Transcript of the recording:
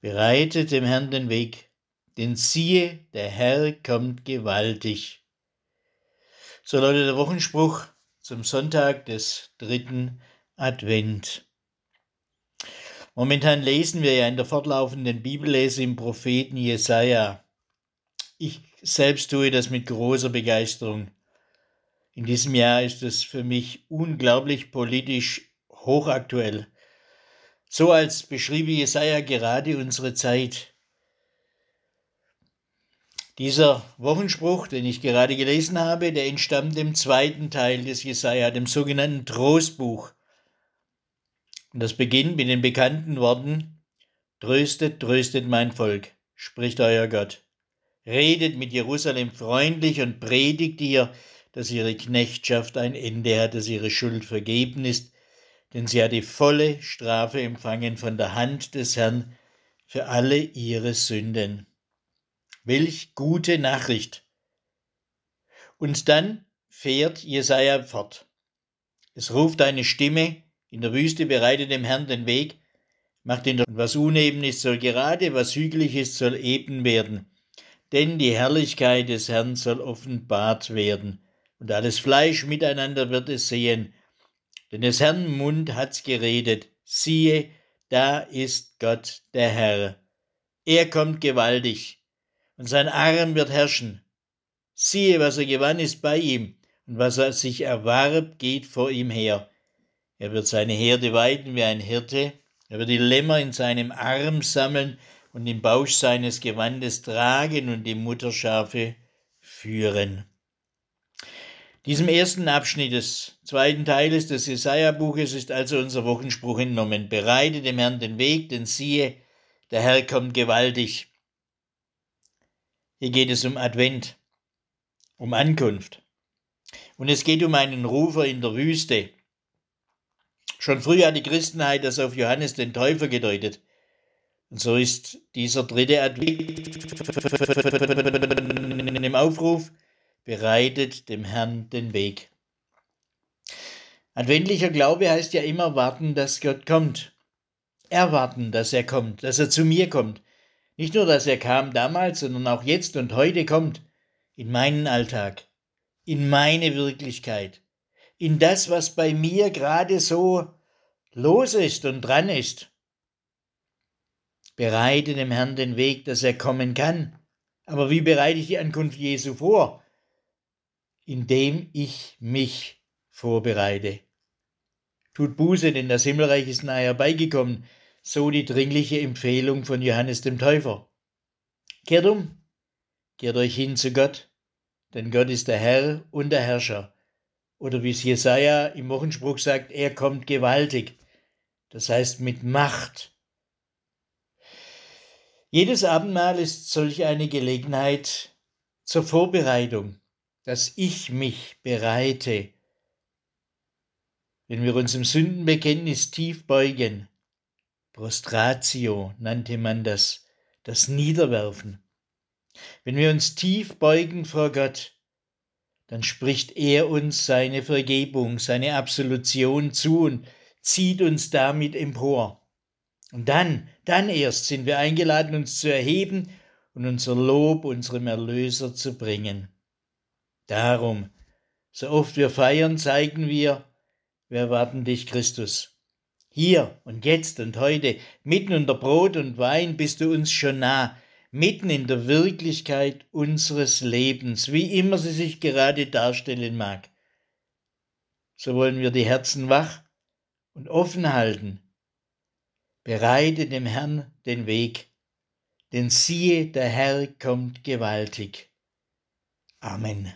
Bereitet dem Herrn den Weg, denn siehe, der Herr kommt gewaltig. So lautet der Wochenspruch zum Sonntag des dritten Advent. Momentan lesen wir ja in der fortlaufenden Bibellese im Propheten Jesaja. Ich selbst tue das mit großer Begeisterung. In diesem Jahr ist es für mich unglaublich politisch hochaktuell. So als beschriebe Jesaja gerade unsere Zeit. Dieser Wochenspruch, den ich gerade gelesen habe, der entstammt dem zweiten Teil des Jesaja, dem sogenannten Trostbuch. Und das beginnt mit den bekannten Worten: Tröstet, tröstet mein Volk, spricht euer Gott. Redet mit Jerusalem freundlich und predigt ihr, dass ihre Knechtschaft ein Ende hat, dass ihre Schuld vergeben ist, denn sie hat die volle Strafe empfangen von der Hand des Herrn für alle ihre Sünden. Welch gute Nachricht! Und dann fährt Jesaja fort. Es ruft eine Stimme in der Wüste, bereitet dem Herrn den Weg, macht ihn, was uneben ist, soll gerade, was hügelig ist, soll eben werden. Denn die Herrlichkeit des Herrn soll offenbart werden, und alles Fleisch miteinander wird es sehen, denn des Herrn Mund hat's geredet. Siehe, da ist Gott der Herr. Er kommt gewaltig, und sein Arm wird herrschen. Siehe, was er gewann, ist bei ihm, und was er sich erwarb, geht vor ihm her. Er wird seine Herde weiden wie ein Hirte, er wird die Lämmer in seinem Arm sammeln und im Bausch seines Gewandes tragen und die Mutterschafe führen. Diesem ersten Abschnitt des zweiten Teiles des Jesaja-Buches ist also unser Wochenspruch entnommen. Bereite dem Herrn den Weg, denn siehe, der Herr kommt gewaltig. Hier geht es um Advent, um Ankunft. Und es geht um einen Rufer in der Wüste. Schon früh hat die Christenheit das auf Johannes den Täufer gedeutet. Und so ist dieser dritte Advent im Aufruf, bereitet dem Herrn den Weg. Adventlicher Glaube heißt ja immer warten, dass Gott kommt. Erwarten, dass er kommt, dass er zu mir kommt. Nicht nur, dass er kam damals, sondern auch jetzt und heute kommt. In meinen Alltag, in meine Wirklichkeit, in das, was bei mir gerade so los ist und dran ist. Bereite dem Herrn den Weg, dass er kommen kann. Aber wie bereite ich die Ankunft Jesu vor? Indem ich mich vorbereite. Tut Buße, denn das Himmelreich ist nahe herbeigekommen, so die dringliche Empfehlung von Johannes dem Täufer. Kehrt um, kehrt euch hin zu Gott, denn Gott ist der Herr und der Herrscher. Oder wie es Jesaja im Wochenspruch sagt, er kommt gewaltig, das heißt mit Macht. Jedes Abendmahl ist solch eine Gelegenheit zur Vorbereitung, dass ich mich bereite. Wenn wir uns im Sündenbekenntnis tief beugen, Prostratio nannte man das, das Niederwerfen. Wenn wir uns tief beugen vor Gott, dann spricht er uns seine Vergebung, seine Absolution zu und zieht uns damit empor. Und dann, dann erst sind wir eingeladen, uns zu erheben und unser Lob unserem Erlöser zu bringen. Darum, so oft wir feiern, zeigen wir, wir erwarten dich, Christus. Hier und jetzt und heute, mitten unter Brot und Wein, bist du uns schon nah, mitten in der Wirklichkeit unseres Lebens, wie immer sie sich gerade darstellen mag. So wollen wir die Herzen wach und offen halten. Bereite dem Herrn den Weg, denn siehe, der Herr kommt gewaltig. Amen.